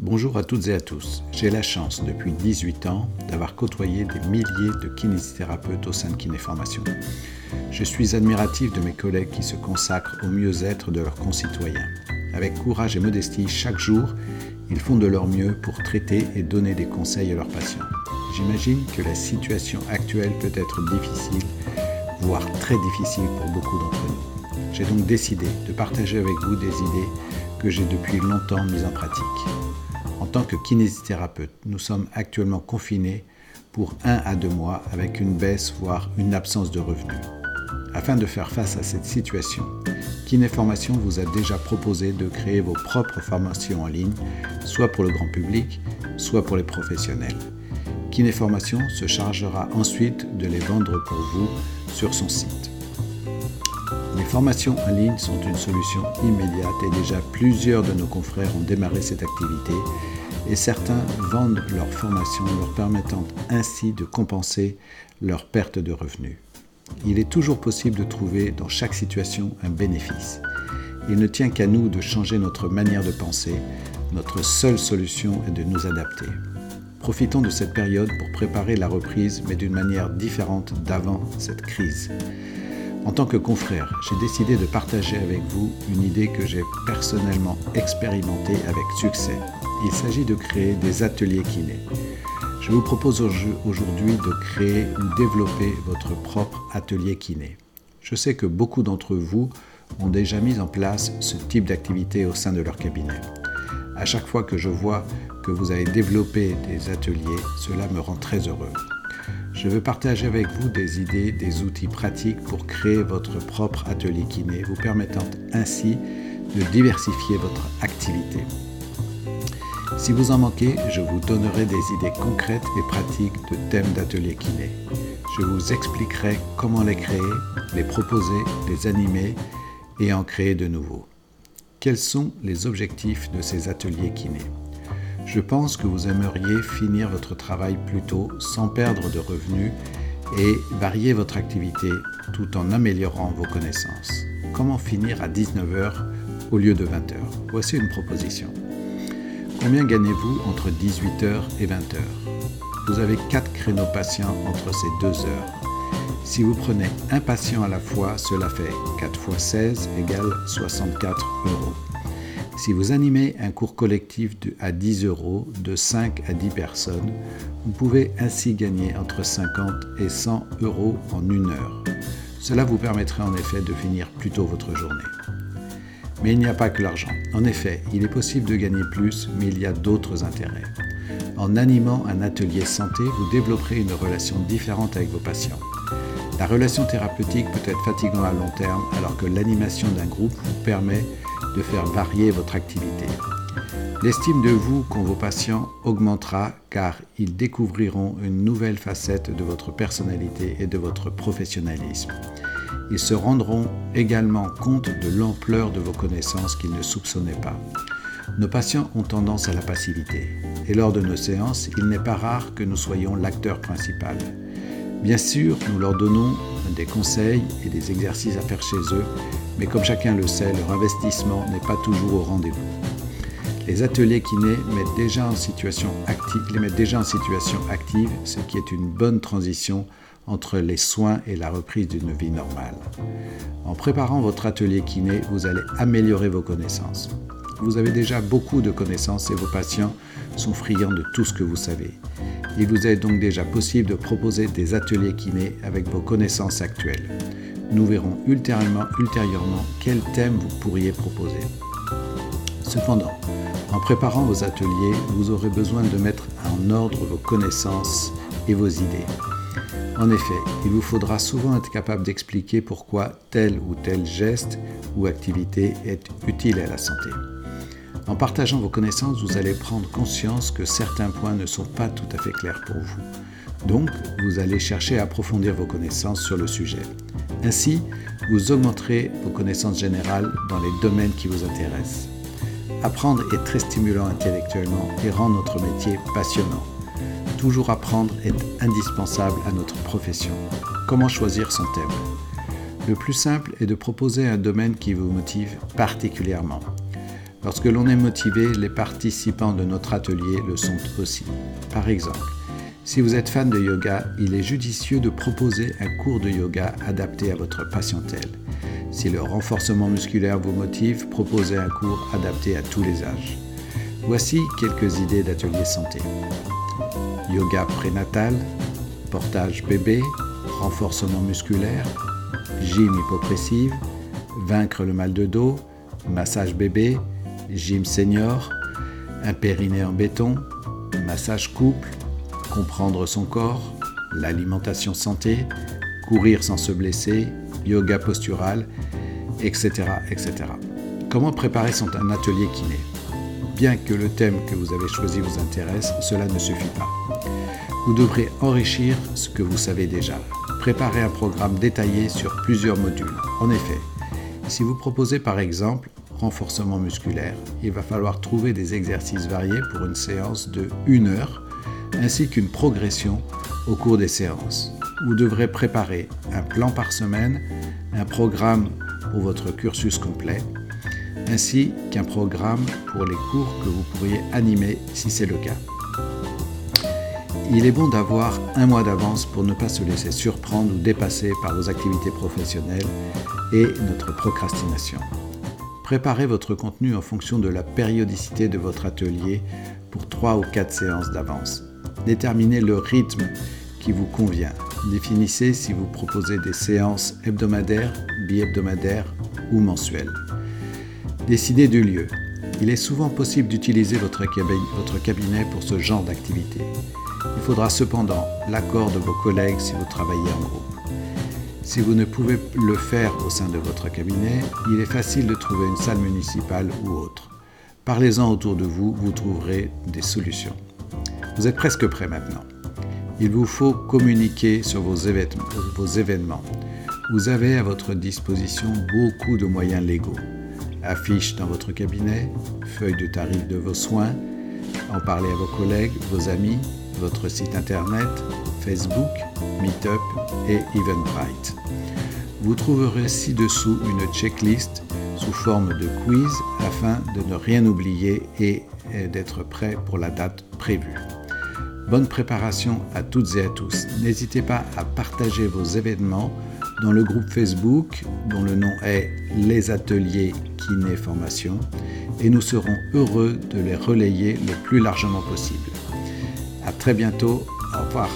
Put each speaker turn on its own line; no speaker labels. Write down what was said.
Bonjour à toutes et à tous. J'ai la chance depuis 18 ans d'avoir côtoyé des milliers de kinésithérapeutes au sein de Kinéformation. Je suis admiratif de mes collègues qui se consacrent au mieux-être de leurs concitoyens. Avec courage et modestie, chaque jour, ils font de leur mieux pour traiter et donner des conseils à leurs patients. J'imagine que la situation actuelle peut être difficile, voire très difficile pour beaucoup d'entre nous. J'ai donc décidé de partager avec vous des idées que j'ai depuis longtemps mises en pratique. En tant que kinésithérapeute, nous sommes actuellement confinés pour un à deux mois avec une baisse, voire une absence de revenus. Afin de faire face à cette situation, Kinéformation vous a déjà proposé de créer vos propres formations en ligne, soit pour le grand public, soit pour les professionnels. Kinéformation se chargera ensuite de les vendre pour vous sur son site. Les formations en ligne sont une solution immédiate et déjà plusieurs de nos confrères ont démarré cette activité et certains vendent leurs formations leur permettant ainsi de compenser leur perte de revenus. Il est toujours possible de trouver dans chaque situation un bénéfice. Il ne tient qu'à nous de changer notre manière de penser. Notre seule solution est de nous adapter. Profitons de cette période pour préparer la reprise, mais d'une manière différente d'avant cette crise. En tant que confrère, j'ai décidé de partager avec vous une idée que j'ai personnellement expérimentée avec succès. Il s'agit de créer des ateliers kinés. Je vous propose aujourd'hui de créer ou développer votre propre atelier kiné. Je sais que beaucoup d'entre vous ont déjà mis en place ce type d'activité au sein de leur cabinet. À chaque fois que je vois que vous avez développé des ateliers, cela me rend très heureux. Je veux partager avec vous des idées, des outils pratiques pour créer votre propre atelier kiné, vous permettant ainsi de diversifier votre activité. Si vous en manquez, je vous donnerai des idées concrètes et pratiques de thèmes d'atelier kiné. Je vous expliquerai comment les créer, les proposer, les animer et en créer de nouveaux. Quels sont les objectifs de ces ateliers kiné je pense que vous aimeriez finir votre travail plus tôt sans perdre de revenus et varier votre activité tout en améliorant vos connaissances. Comment finir à 19h au lieu de 20h Voici une proposition. Combien gagnez-vous entre 18h et 20h Vous avez 4 créneaux patients entre ces deux heures. Si vous prenez un patient à la fois, cela fait 4 x 16 égale 64 euros. Si vous animez un cours collectif de, à 10 euros de 5 à 10 personnes, vous pouvez ainsi gagner entre 50 et 100 euros en une heure. Cela vous permettrait en effet de finir plus tôt votre journée. Mais il n'y a pas que l'argent. En effet, il est possible de gagner plus, mais il y a d'autres intérêts. En animant un atelier santé, vous développerez une relation différente avec vos patients. La relation thérapeutique peut être fatigante à long terme alors que l'animation d'un groupe vous permet de faire varier votre activité. L'estime de vous qu'ont vos patients augmentera car ils découvriront une nouvelle facette de votre personnalité et de votre professionnalisme. Ils se rendront également compte de l'ampleur de vos connaissances qu'ils ne soupçonnaient pas. Nos patients ont tendance à la passivité et lors de nos séances, il n'est pas rare que nous soyons l'acteur principal. Bien sûr, nous leur donnons des conseils et des exercices à faire chez eux, mais comme chacun le sait, leur investissement n'est pas toujours au rendez-vous. Les ateliers kinés mettent les mettent déjà en situation active, ce qui est une bonne transition entre les soins et la reprise d'une vie normale. En préparant votre atelier kiné, vous allez améliorer vos connaissances. Vous avez déjà beaucoup de connaissances et vos patients sont friands de tout ce que vous savez. Il vous est donc déjà possible de proposer des ateliers kinés avec vos connaissances actuelles. Nous verrons ultérieurement, ultérieurement quel thème vous pourriez proposer. Cependant, en préparant vos ateliers, vous aurez besoin de mettre en ordre vos connaissances et vos idées. En effet, il vous faudra souvent être capable d'expliquer pourquoi tel ou tel geste ou activité est utile à la santé. En partageant vos connaissances, vous allez prendre conscience que certains points ne sont pas tout à fait clairs pour vous. Donc, vous allez chercher à approfondir vos connaissances sur le sujet. Ainsi, vous augmenterez vos connaissances générales dans les domaines qui vous intéressent. Apprendre est très stimulant intellectuellement et rend notre métier passionnant. Toujours apprendre est indispensable à notre profession. Comment choisir son thème? Le plus simple est de proposer un domaine qui vous motive particulièrement. Lorsque l'on est motivé, les participants de notre atelier le sont aussi. Par exemple, si vous êtes fan de yoga, il est judicieux de proposer un cours de yoga adapté à votre patientèle. Si le renforcement musculaire vous motive, proposez un cours adapté à tous les âges. Voici quelques idées d'atelier santé. Yoga prénatal, portage bébé, renforcement musculaire, gym hypopressive, vaincre le mal de dos, massage bébé, gym senior, un périnée en béton, massage couple, comprendre son corps, l'alimentation santé, courir sans se blesser, yoga postural, etc. etc. Comment préparer son atelier kiné? Bien que le thème que vous avez choisi vous intéresse, cela ne suffit pas. Vous devrez enrichir ce que vous savez déjà. Préparer un programme détaillé sur plusieurs modules. En effet, si vous proposez par exemple renforcement musculaire, il va falloir trouver des exercices variés pour une séance de 1 heure ainsi qu'une progression au cours des séances. Vous devrez préparer un plan par semaine, un programme pour votre cursus complet, ainsi qu'un programme pour les cours que vous pourriez animer si c'est le cas. Il est bon d'avoir un mois d'avance pour ne pas se laisser surprendre ou dépasser par vos activités professionnelles et notre procrastination. Préparez votre contenu en fonction de la périodicité de votre atelier pour 3 ou 4 séances d'avance. Déterminez le rythme qui vous convient. Définissez si vous proposez des séances hebdomadaires, bi-hebdomadaires ou mensuelles. Décidez du lieu. Il est souvent possible d'utiliser votre cabinet pour ce genre d'activité. Il faudra cependant l'accord de vos collègues si vous travaillez en groupe. Si vous ne pouvez le faire au sein de votre cabinet, il est facile de trouver une salle municipale ou autre. Parlez-en autour de vous, vous trouverez des solutions. Vous êtes presque prêt maintenant. Il vous faut communiquer sur vos événements. Vous avez à votre disposition beaucoup de moyens légaux. Affiches dans votre cabinet, feuilles de tarifs de vos soins, en parler à vos collègues, vos amis, votre site internet, Facebook, Meetup et Eventbrite. Vous trouverez ci-dessous une checklist sous forme de quiz afin de ne rien oublier et d'être prêt pour la date prévue. Bonne préparation à toutes et à tous. N'hésitez pas à partager vos événements dans le groupe Facebook dont le nom est Les Ateliers Kiné Formation et nous serons heureux de les relayer le plus largement possible. À très bientôt. Au revoir.